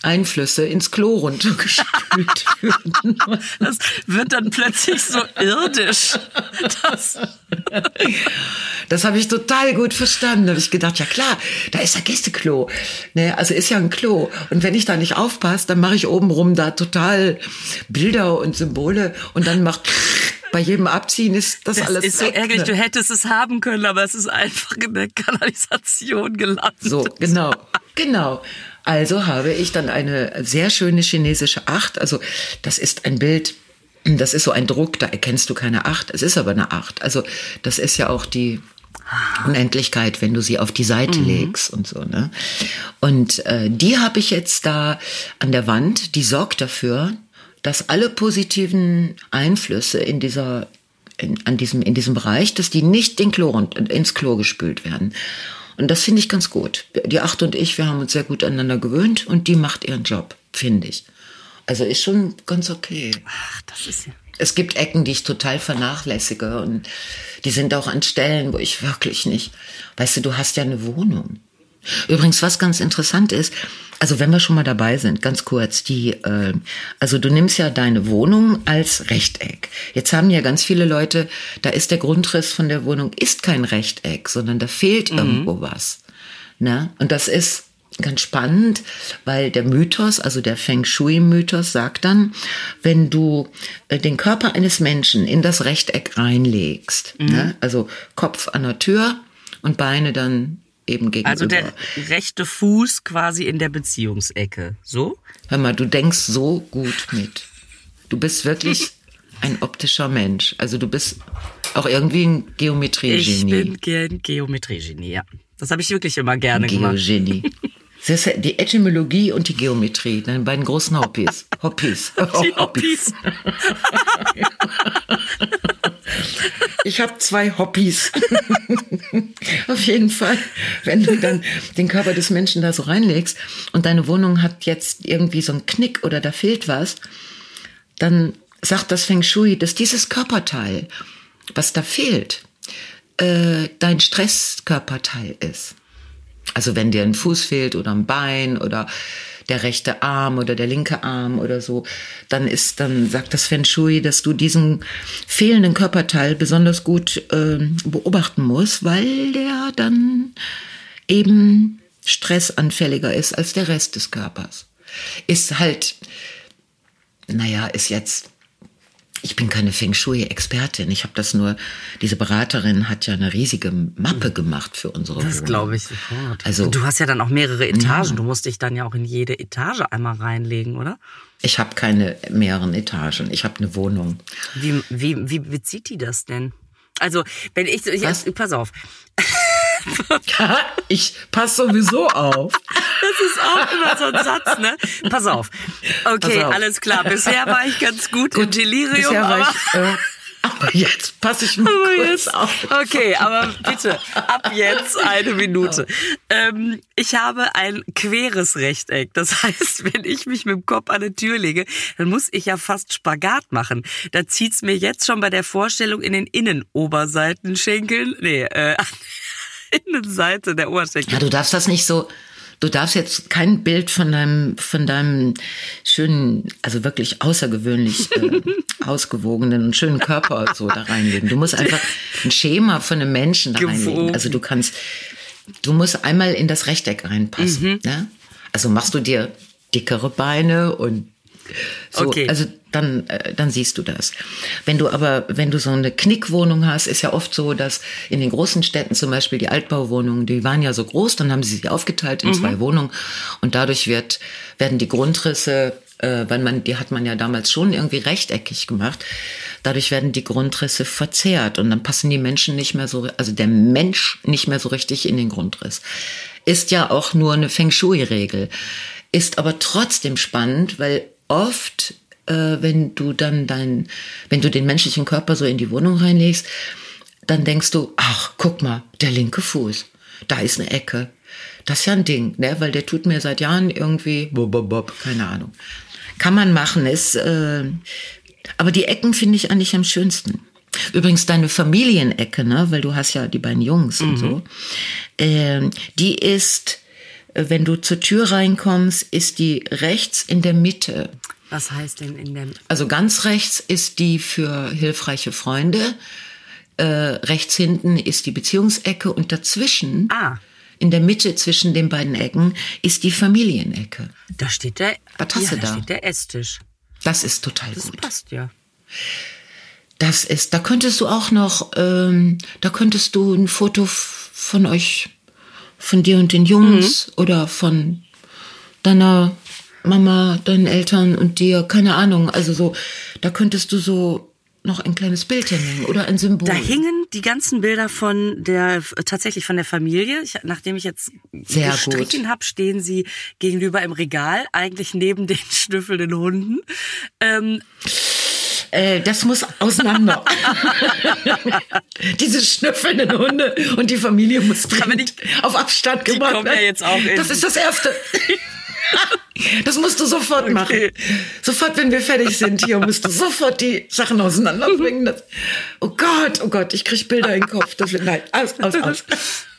Einflüsse ins Klo runtergespült würden. Das wird dann plötzlich so irdisch. Das, Das habe ich total gut verstanden. Da habe ich gedacht, ja klar, da ist ja Gästeklo. Ne, also ist ja ein Klo. Und wenn ich da nicht aufpasse, dann mache ich obenrum da total Bilder und Symbole und dann macht bei jedem Abziehen ist das, das alles ist so weg, ärgerlich. ne? Du hättest es haben können, aber es ist einfach in der Kanalisation gelandet. So, genau, genau. Also habe ich dann eine sehr schöne chinesische Acht. Also das ist ein Bild, das ist so ein Druck, da erkennst du keine Acht. Es ist aber eine Acht. Also das ist ja auch die Unendlichkeit, wenn du sie auf die Seite legst und so. Ne? Und äh, die habe ich jetzt da an der Wand. Die sorgt dafür, dass alle positiven Einflüsse in dieser in, an diesem, in diesem Bereich, dass die nicht in Klo, ins Klo gespült werden. Und das finde ich ganz gut. Die Acht und ich, wir haben uns sehr gut aneinander gewöhnt und die macht ihren Job, finde ich. Also ist schon ganz okay. Ach, das ist ja. Es gibt Ecken, die ich total vernachlässige und die sind auch an Stellen, wo ich wirklich nicht. Weißt du, du hast ja eine Wohnung. Übrigens, was ganz interessant ist, also wenn wir schon mal dabei sind, ganz kurz, die, äh, also du nimmst ja deine Wohnung als Rechteck. Jetzt haben ja ganz viele Leute, da ist der Grundriss von der Wohnung ist kein Rechteck, sondern da fehlt irgendwo was. Ne? Und das ist ganz spannend, weil der Mythos, also der Feng Shui-Mythos sagt dann, wenn du äh, den Körper eines Menschen in das Rechteck reinlegst, ne? also Kopf an der Tür und Beine dann eben gegenüber. Also der rechte Fuß quasi in der Beziehungsecke. So? Hör mal, du denkst so gut mit. Du bist wirklich ein optischer Mensch. Also du bist auch irgendwie ein Ich Geometrie-Genie. bin gern Geometrie-Genie, ja. Das habe ich wirklich immer gerne gemacht. Geogenie. Das ist die Etymologie und die Geometrie, deine beiden großen Hobbys. Hobbys. Die Hobbys. Ich habe zwei Hobbys. Auf jeden Fall, wenn du dann den Körper des Menschen da so reinlegst und deine Wohnung hat jetzt irgendwie so einen Knick oder da fehlt was, dann sagt das Feng Shui, dass dieses Körperteil, was da fehlt, äh, dein Stresskörperteil ist. Also wenn dir ein Fuß fehlt oder ein Bein oder der rechte Arm oder der linke Arm oder so, dann ist, dann sagt das Feng Shui, dass du diesen fehlenden Körperteil besonders gut äh, beobachten musst, weil der dann eben stressanfälliger ist als der Rest des Körpers. Ist halt, naja, ist jetzt ich bin keine Feng Shui-Expertin. Ich habe das nur, diese Beraterin hat ja eine riesige Mappe gemacht für unsere Das glaube ich sofort. Also- du hast ja dann auch mehrere Etagen. Du musst dich dann ja auch in jede Etage einmal reinlegen, oder? Ich habe keine mehreren Etagen. Ich habe eine Wohnung. Wie, wie, wie bezieht die das denn? Also, wenn ich, ich pass auf. ich passe sowieso auf. Das ist auch immer so ein Satz, ne? Pass auf. Okay, Pass auf. alles klar. Bisher war ich ganz gut, im Delirium, Bisher war aber ich, äh, Aber jetzt passe ich mal aber kurz jetzt, auf. Okay, aber bitte, ab jetzt eine Minute. Ähm, ich habe ein queres Rechteck. Das heißt, wenn ich mich mit dem Kopf an eine Tür lege, dann muss ich ja fast Spagat machen. Da zieht's mir jetzt schon bei der Vorstellung in den Innenoberseitenschenkeln, nee, äh, Innenseite der Oberschenkel. Ja, du darfst das nicht so, du darfst jetzt kein Bild von deinem, von deinem schönen, also wirklich außergewöhnlich äh, ausgewogenen und schönen Körper so da reinlegen. Du musst einfach ein Schema von einem Menschen da Gewogen. reinlegen. Also du kannst, du musst einmal in das Rechteck reinpassen. Mhm. Ne? Also machst du dir dickere Beine und so, okay. Also dann, äh, dann siehst du das. Wenn du aber, wenn du so eine Knickwohnung hast, ist ja oft so, dass in den großen Städten zum Beispiel die Altbauwohnungen, die waren ja so groß, dann haben sie sie aufgeteilt in mhm. zwei Wohnungen und dadurch wird, werden die Grundrisse, äh, weil man, die hat man ja damals schon irgendwie rechteckig gemacht, dadurch werden die Grundrisse verzerrt und dann passen die Menschen nicht mehr so, also der Mensch nicht mehr so richtig in den Grundriss. Ist ja auch nur eine Feng Shui-Regel. Ist aber trotzdem spannend, weil oft, äh, wenn du dann dein, wenn du den menschlichen Körper so in die Wohnung reinlegst, dann denkst du, ach, guck mal, der linke Fuß, da ist eine Ecke. Das ist ja ein Ding, ne? weil der tut mir seit Jahren irgendwie, bob, bob, bob, keine Ahnung. Kann man machen, ist, äh, aber die Ecken finde ich eigentlich am schönsten. Übrigens deine Familienecke, ne, weil du hast ja die beiden Jungs mhm. und so, äh, die ist wenn du zur Tür reinkommst, ist die rechts in der Mitte. Was heißt denn in der? Also ganz rechts ist die für hilfreiche Freunde. Äh, rechts hinten ist die Beziehungsecke und dazwischen, ah. in der Mitte zwischen den beiden Ecken, ist die Familienecke. Da steht der, Was hast ja, du da? da steht der Esstisch. Das ist total das gut. Das passt ja. Das ist, da könntest du auch noch, ähm, da könntest du ein Foto von euch von dir und den Jungs mhm. oder von deiner Mama, deinen Eltern und dir, keine Ahnung. Also so, da könntest du so noch ein kleines Bild hinhängen oder ein Symbol. Da hingen die ganzen Bilder von der tatsächlich von der Familie. Ich, nachdem ich jetzt Sehr gestrichen habe, stehen sie gegenüber im Regal, eigentlich neben den schnüffelnden Hunden. Ähm, äh, das muss auseinander. Diese schnüffelnden Hunde und die Familie muss dringend auf Abstand gebracht werden. Ja jetzt auch das ist das Erste. Das musst du sofort okay. machen. Sofort, wenn wir fertig sind hier, musst du sofort die Sachen auseinanderbringen. Das, oh Gott, oh Gott, ich krieg Bilder in den Kopf. Das wird, nein, aus, aus, aus.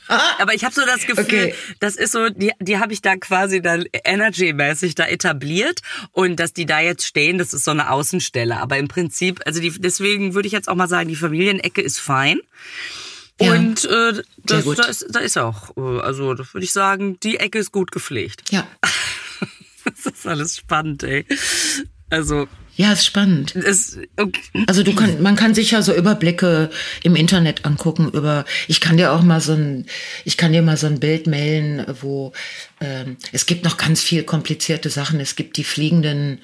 Aber ich habe so das Gefühl, okay. das ist so, die, die habe ich da quasi dann energy-mäßig da etabliert und dass die da jetzt stehen, das ist so eine Außenstelle. Aber im Prinzip, also die, deswegen würde ich jetzt auch mal sagen, die Familienecke ist fein. Ja. Und äh, das, da, ist, da ist auch, äh, also das würde ich sagen, die Ecke ist gut gepflegt. Ja. das ist alles spannend, ey. Also ja, ist spannend. Es, okay. Also du kann, man kann sich ja so Überblicke im Internet angucken über. Ich kann dir auch mal so ein, ich kann dir mal so ein Bild mailen, wo ähm, es gibt noch ganz viel komplizierte Sachen. Es gibt die fliegenden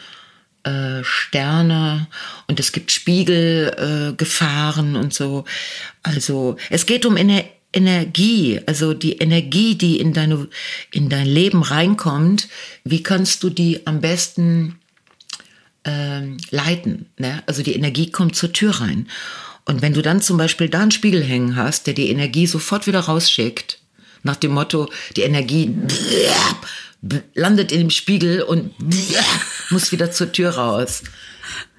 äh, Sterne und es gibt Spiegelgefahren äh, und so. Also es geht um Ener Energie, also die Energie, die in deine in dein Leben reinkommt. Wie kannst du die am besten ähm, leiten. Ne? Also die Energie kommt zur Tür rein. Und wenn du dann zum Beispiel da einen Spiegel hängen hast, der die Energie sofort wieder rausschickt, nach dem Motto, die Energie landet in dem Spiegel und muss wieder zur Tür raus.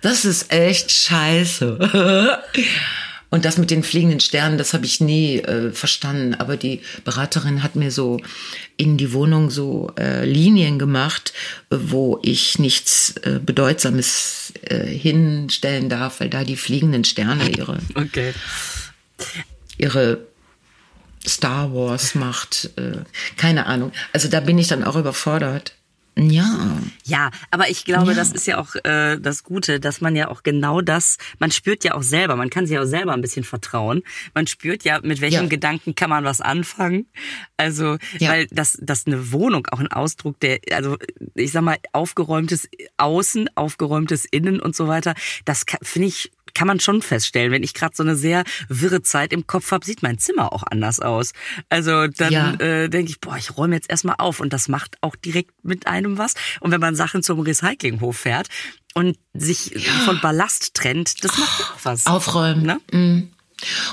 Das ist echt scheiße. Und das mit den fliegenden Sternen, das habe ich nie äh, verstanden. Aber die Beraterin hat mir so in die Wohnung so äh, Linien gemacht, wo ich nichts äh, Bedeutsames äh, hinstellen darf, weil da die fliegenden Sterne ihre, okay. ihre Star Wars macht. Äh, keine Ahnung. Also da bin ich dann auch überfordert. Ja. Ja, aber ich glaube, ja. das ist ja auch äh, das Gute, dass man ja auch genau das, man spürt ja auch selber, man kann sich auch selber ein bisschen vertrauen. Man spürt ja, mit welchem ja. Gedanken kann man was anfangen. Also, ja. weil das, das eine Wohnung auch ein Ausdruck der, also ich sag mal, aufgeräumtes Außen, aufgeräumtes Innen und so weiter, das finde ich kann man schon feststellen. Wenn ich gerade so eine sehr wirre Zeit im Kopf habe, sieht mein Zimmer auch anders aus. Also dann ja. äh, denke ich, boah, ich räume jetzt erstmal auf und das macht auch direkt mit einem was. Und wenn man Sachen zum Recyclinghof fährt, und sich von Ballast trennt, das macht auch was. Aufräumen. Ne? Mm.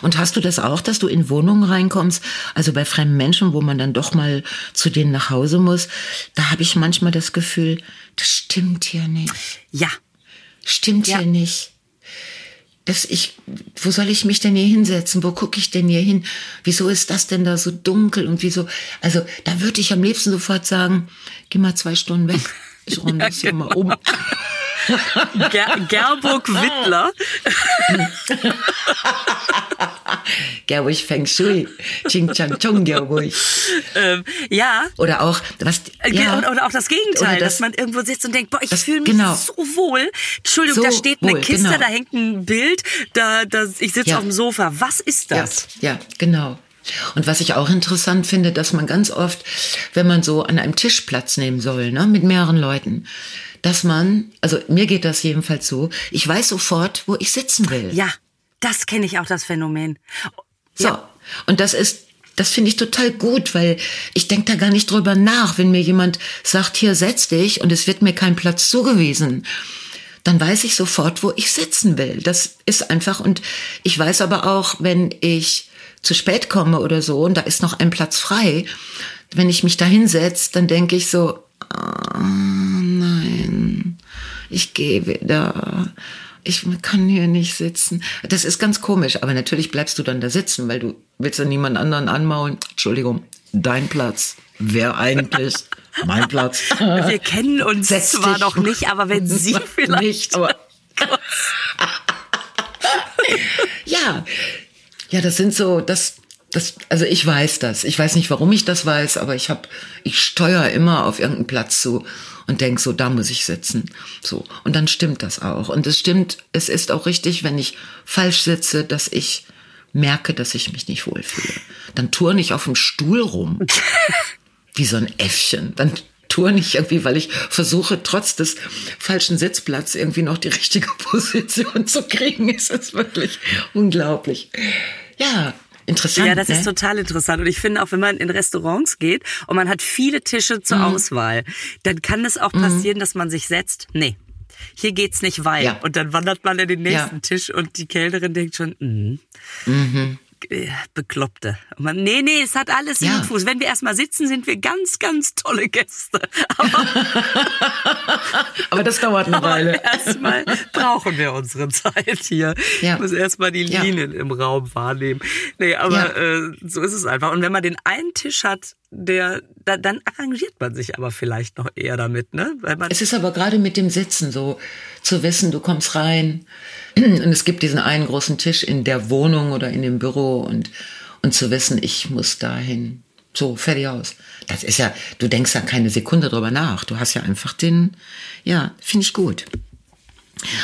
Und hast du das auch, dass du in Wohnungen reinkommst, also bei fremden Menschen, wo man dann doch mal zu denen nach Hause muss, da habe ich manchmal das Gefühl, das stimmt hier nicht. Ja. Stimmt ja. hier nicht. Das ich, wo soll ich mich denn hier hinsetzen? Wo gucke ich denn hier hin? Wieso ist das denn da so dunkel und wieso? Also da würde ich am liebsten sofort sagen, geh mal zwei Stunden weg. Ich räume ja, das hier genau. mal um. Ger Gerburg Wittler. Gerburg Feng Shui. Ching Chang Chong Gerburg. Ähm, ja. Oder auch, was, äh, ja. Oder, oder auch das Gegenteil, das, dass man irgendwo sitzt und denkt, boah, ich fühle mich genau. so wohl. Entschuldigung, so da steht eine wohl, Kiste, genau. da hängt ein Bild, da, da, ich sitze ja. auf dem Sofa. Was ist das? Ja, ja genau. Und was ich auch interessant finde, dass man ganz oft, wenn man so an einem Tisch Platz nehmen soll, ne, mit mehreren Leuten, dass man, also mir geht das jedenfalls so, ich weiß sofort, wo ich sitzen will. Ja, das kenne ich auch, das Phänomen. So, ja. und das ist, das finde ich total gut, weil ich denke da gar nicht drüber nach, wenn mir jemand sagt, hier setz dich und es wird mir kein Platz zugewiesen dann weiß ich sofort, wo ich sitzen will. Das ist einfach, und ich weiß aber auch, wenn ich zu spät komme oder so und da ist noch ein Platz frei, wenn ich mich da hinsetze, dann denke ich so, oh, nein, ich gehe wieder. Ich kann hier nicht sitzen. Das ist ganz komisch, aber natürlich bleibst du dann da sitzen, weil du willst ja niemand anderen anmaulen. Entschuldigung, dein Platz. Wer eigentlich? mein Platz. Wir kennen uns Setz zwar noch nicht, aber wenn Sie vielleicht. Nicht, aber. ja. Ja, das sind so, das, das, also ich weiß das. Ich weiß nicht, warum ich das weiß, aber ich habe, ich steuere immer auf irgendeinen Platz zu und denk so, da muss ich sitzen. So. Und dann stimmt das auch. Und es stimmt, es ist auch richtig, wenn ich falsch sitze, dass ich merke, dass ich mich nicht wohlfühle. Dann turne ich auf dem Stuhl rum. wie so ein Äffchen. Dann turne ich irgendwie, weil ich versuche, trotz des falschen Sitzplatz irgendwie noch die richtige Position zu kriegen. Es ist wirklich unglaublich. Ja, Interessant. Ja, das ne? ist total interessant. Und ich finde auch, wenn man in Restaurants geht und man hat viele Tische zur mhm. Auswahl, dann kann es auch mhm. passieren, mhm. dass man sich setzt. Nee. Hier geht's nicht weil. Ja. Und dann wandert man in den nächsten ja. Tisch und die Kellnerin denkt schon, mm. mhm. Bekloppte. Man, nee, nee, es hat alles ja. Fuß. Wenn wir erstmal sitzen, sind wir ganz, ganz tolle Gäste. Aber, aber das dauert eine Weile. Erstmal brauchen wir unsere Zeit hier. Ja. Ich muss erstmal die Linien ja. im Raum wahrnehmen. Nee, aber ja. äh, so ist es einfach. Und wenn man den einen Tisch hat, der, da, dann arrangiert man sich aber vielleicht noch eher damit, ne? Weil man es ist aber gerade mit dem Sitzen so, zu wissen, du kommst rein und es gibt diesen einen großen Tisch in der Wohnung oder in dem Büro und, und zu wissen, ich muss dahin. So, fertig aus. Das ist ja, du denkst ja keine Sekunde drüber nach. Du hast ja einfach den, ja, finde ich gut.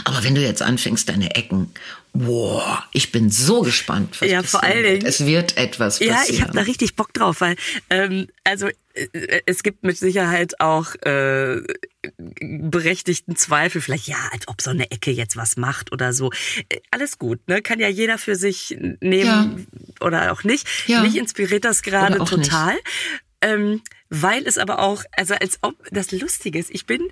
Aber wenn du jetzt anfängst, deine Ecken Boah, ich bin so gespannt. Was ja, vor allen Dingen. Es wird etwas passieren. Ja, ich habe da richtig Bock drauf, weil ähm, also äh, es gibt mit Sicherheit auch äh, berechtigten Zweifel, vielleicht ja, als ob so eine Ecke jetzt was macht oder so. Äh, alles gut, ne? Kann ja jeder für sich nehmen ja. oder auch nicht. Ja. Mich inspiriert das gerade total. Ähm, weil es aber auch, also als ob das Lustige ist, ich bin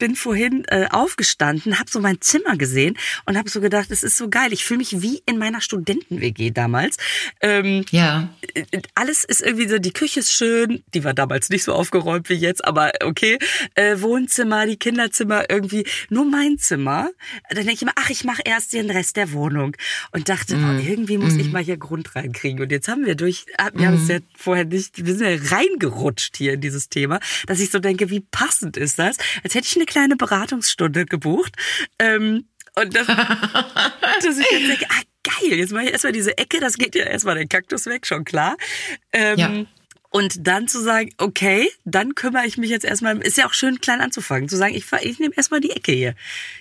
bin vorhin äh, aufgestanden, habe so mein Zimmer gesehen und habe so gedacht, es ist so geil. Ich fühle mich wie in meiner Studenten-WG damals. Ähm, ja. Äh, alles ist irgendwie so, die Küche ist schön, die war damals nicht so aufgeräumt wie jetzt, aber okay. Äh, Wohnzimmer, die Kinderzimmer irgendwie, nur mein Zimmer. Dann denke ich immer, ach, ich mache erst den Rest der Wohnung und dachte, mm. oh, irgendwie muss mm. ich mal hier Grund reinkriegen. Und jetzt haben wir durch, wir mm. haben es mhm. ja vorher nicht, wir sind ja reingerutscht hier in dieses Thema, dass ich so denke, wie passend ist das? Als hätte ich eine kleine Beratungsstunde gebucht. Ähm, und das, dass ich jetzt denke, ah geil, jetzt mache ich erstmal diese Ecke, das geht ja erstmal den Kaktus weg, schon klar. Ähm, ja. Und dann zu sagen, okay, dann kümmere ich mich jetzt erstmal, ist ja auch schön klein anzufangen, zu sagen, ich, ich nehme erstmal die Ecke hier.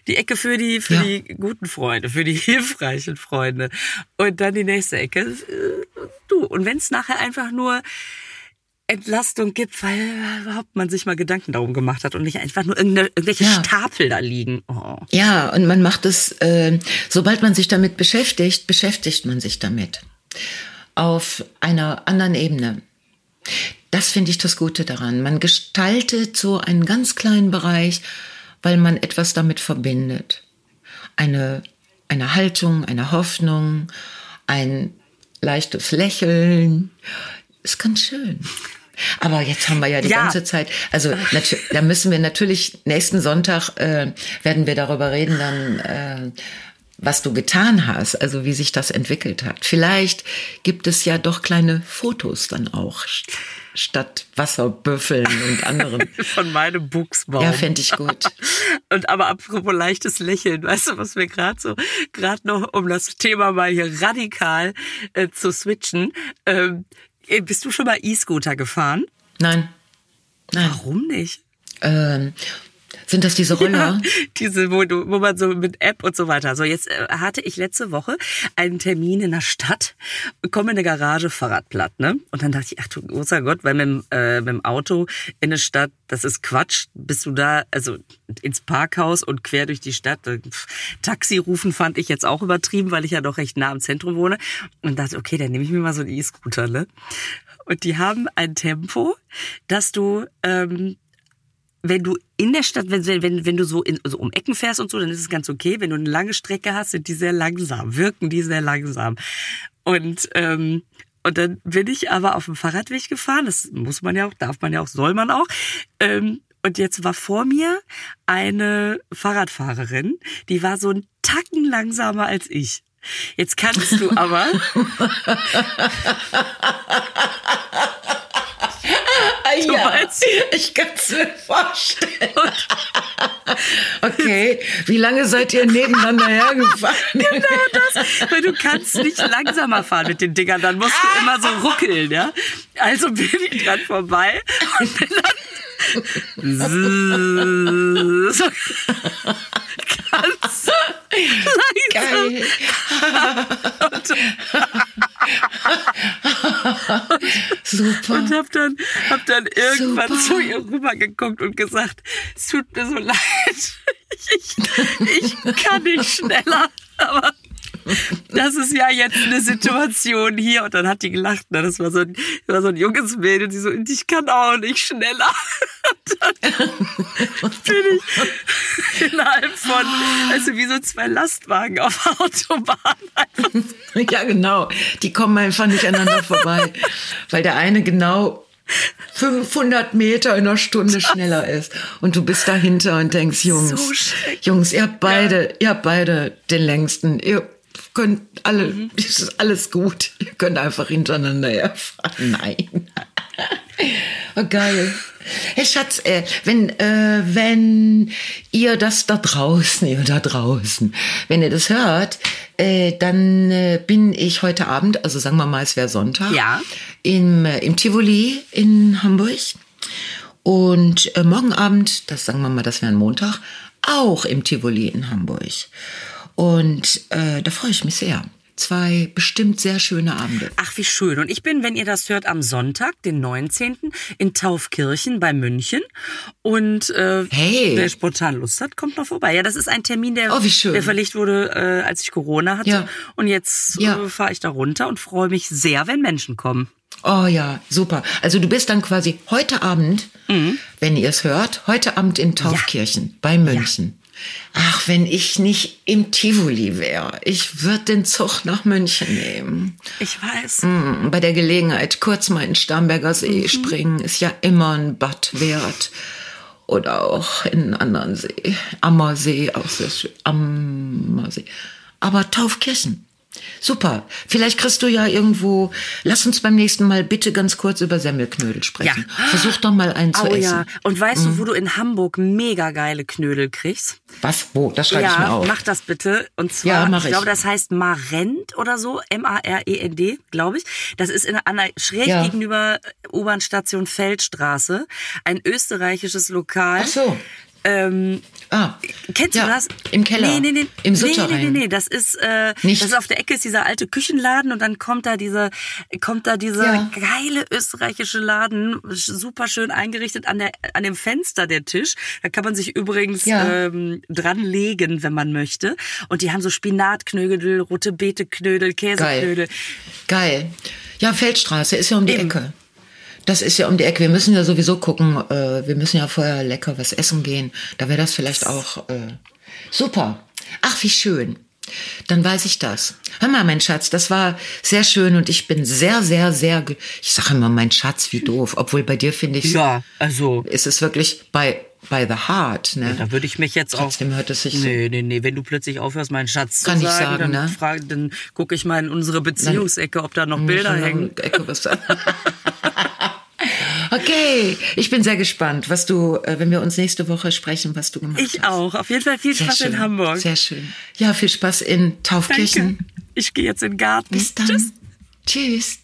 Die Ecke für die, für ja. die guten Freunde, für die hilfreichen Freunde. Und dann die nächste Ecke, äh, du. Und wenn es nachher einfach nur Entlastung gibt, weil überhaupt man sich mal Gedanken darum gemacht hat und nicht einfach nur irgendwelche ja. Stapel da liegen. Oh. Ja, und man macht es, äh, sobald man sich damit beschäftigt, beschäftigt man sich damit. Auf einer anderen Ebene. Das finde ich das Gute daran. Man gestaltet so einen ganz kleinen Bereich weil man etwas damit verbindet. Eine, eine Haltung, eine Hoffnung, ein leichtes Lächeln. Ist ganz schön. Aber jetzt haben wir ja die ja. ganze Zeit, also da müssen wir natürlich nächsten Sonntag äh, werden wir darüber reden, dann äh, was du getan hast, also wie sich das entwickelt hat. Vielleicht gibt es ja doch kleine Fotos dann auch statt Wasserbüffeln und anderen. Von meinem Buchsbaum. Ja, fände ich gut. und aber apropos leichtes Lächeln, weißt du, was wir gerade so, gerade noch, um das Thema mal hier radikal äh, zu switchen, ähm, bist du schon mal E-Scooter gefahren? Nein. Nein. Warum nicht? Ähm, sind das diese Roller? Ja, diese, wo, du, wo man so mit App und so weiter. So, jetzt äh, hatte ich letzte Woche einen Termin in der Stadt, komme in eine Garage, Fahrradplatt, ne? Und dann dachte ich, ach du großer Gott, weil mit, dem, äh, mit dem Auto in der Stadt, das ist Quatsch. Bist du da, also ins Parkhaus und quer durch die Stadt. Äh, Taxi rufen fand ich jetzt auch übertrieben, weil ich ja doch recht nah am Zentrum wohne. Und dachte, okay, dann nehme ich mir mal so einen E-Scooter, ne? Und die haben ein Tempo, dass du ähm, wenn du in der Stadt, wenn, wenn, wenn du so, in, so um Ecken fährst und so, dann ist es ganz okay. Wenn du eine lange Strecke hast, sind die sehr langsam, wirken die sehr langsam. Und, ähm, und dann bin ich aber auf dem Fahrradweg gefahren. Das muss man ja auch, darf man ja auch, soll man auch. Ähm, und jetzt war vor mir eine Fahrradfahrerin, die war so ein Tacken langsamer als ich. Jetzt kannst du aber. Du ja, meinst, ich kann es mir vorstellen. okay, wie lange seid ihr nebeneinander hergefahren? genau das, weil du kannst nicht langsamer fahren mit den Dingern, dann musst du immer so ruckeln, ja. Also bin ich dran vorbei und bin dann so Geil. Super. Und hab dann, hab dann irgendwann Super. zu ihr rübergeguckt und gesagt, es tut mir so leid. Ich, ich kann nicht schneller, aber das ist ja jetzt eine Situation hier. Und dann hat die gelacht. Ne? Das war so ein, war so ein junges Mädel, die so, ich kann auch nicht schneller. Bin ich innerhalb von, also wie so zwei Lastwagen auf der Autobahn. Ja, genau. Die kommen einfach nicht aneinander vorbei. Weil der eine genau 500 Meter in einer Stunde schneller ist. Und du bist dahinter und denkst, Jungs, so Jungs, ihr habt beide, ja. ihr habt beide den längsten. Ihr könnt alle, mhm. ist alles gut. Ihr könnt einfach hintereinander herfahren. Nein. oh, geil. Hey Schatz, äh, wenn, äh, wenn ihr das da draußen, ihr da draußen, wenn ihr das hört, äh, dann äh, bin ich heute Abend, also sagen wir mal, es wäre Sonntag, ja. im, äh, im Tivoli in Hamburg. Und morgen Abend, das sagen wir mal, das wäre ein Montag, auch im Tivoli in Hamburg. Und äh, da freue ich mich sehr. Zwei bestimmt sehr schöne Abende. Ach, wie schön. Und ich bin, wenn ihr das hört, am Sonntag, den 19. in Taufkirchen bei München. Und äh, hey. wer spontan Lust hat, kommt noch vorbei. Ja, das ist ein Termin, der, oh, der verlegt wurde, äh, als ich Corona hatte. Ja. Und jetzt ja. äh, fahre ich da runter und freue mich sehr, wenn Menschen kommen. Oh ja, super. Also du bist dann quasi heute Abend, mhm. wenn ihr es hört, heute Abend in Taufkirchen ja. bei München. Ach, wenn ich nicht im Tivoli wäre. Ich würde den Zug nach München nehmen. Ich weiß. Mm, bei der Gelegenheit kurz mal in Starnberger See mhm. springen ist ja immer ein Bad wert. Oder auch in einen anderen See. Ammersee, auch sehr schön. Ammersee. Aber Taufkirchen. Super. Vielleicht kriegst du ja irgendwo. Lass uns beim nächsten Mal bitte ganz kurz über Semmelknödel sprechen. Ja. Versuch doch mal einen zu oh, essen. Ja. Und weißt mhm. du, wo du in Hamburg mega geile Knödel kriegst? Was? Wo? Das schreibe ja, ich mir auf. Mach das bitte. Und zwar, ja, mach ich. ich glaube, das heißt Marend oder so. M-A-R-E-N-D, glaube ich. Das ist in einer, schräg ja. gegenüber U-Bahn-Station Feldstraße. Ein österreichisches Lokal. Ach so. Ähm, ah, kennst ja, du das? Im Keller. Nee, nee, nee. Im Souterrain. Nee, nee, nee, nee. Das ist, äh, Nicht. das ist auf der Ecke ist dieser alte Küchenladen und dann kommt da diese, kommt da dieser ja. geile österreichische Laden, super schön eingerichtet an der, an dem Fenster der Tisch. Da kann man sich übrigens ja. ähm, dran legen, wenn man möchte. Und die haben so Spinatknödel, rote Beete Knödel, Käseknödel. Geil. Geil. Ja, Feldstraße ist ja um die Eben. Ecke. Das ist ja um die Ecke. Wir müssen ja sowieso gucken. Äh, wir müssen ja vorher lecker was essen gehen. Da wäre das vielleicht auch äh, super. Ach, wie schön. Dann weiß ich das. Hör mal, mein Schatz, das war sehr schön und ich bin sehr, sehr, sehr. Ich sage immer, mein Schatz, wie doof. Obwohl bei dir finde ich. Ja, also. Ist es wirklich bei by the heart. Ne? Da würde ich mich jetzt auch. Trotzdem hört es sich so. Nee, nee, nee. Wenn du plötzlich aufhörst, meinen Schatz Kann zu ich sagen, sagen, dann, ne? frage, dann gucke ich mal in unsere Beziehungsecke, ob da noch Bilder hängen. Ecke was- okay, ich bin sehr gespannt, was du, äh, wenn wir uns nächste Woche sprechen, was du gemacht hast. Ich auch. Auf jeden Fall viel Sehr Spaß schön. in Hamburg. Sehr schön. Ja, viel Spaß in Taufkirchen. Danke. Ich gehe jetzt in den Garten. Bis dann. Tschüss. Tschüss.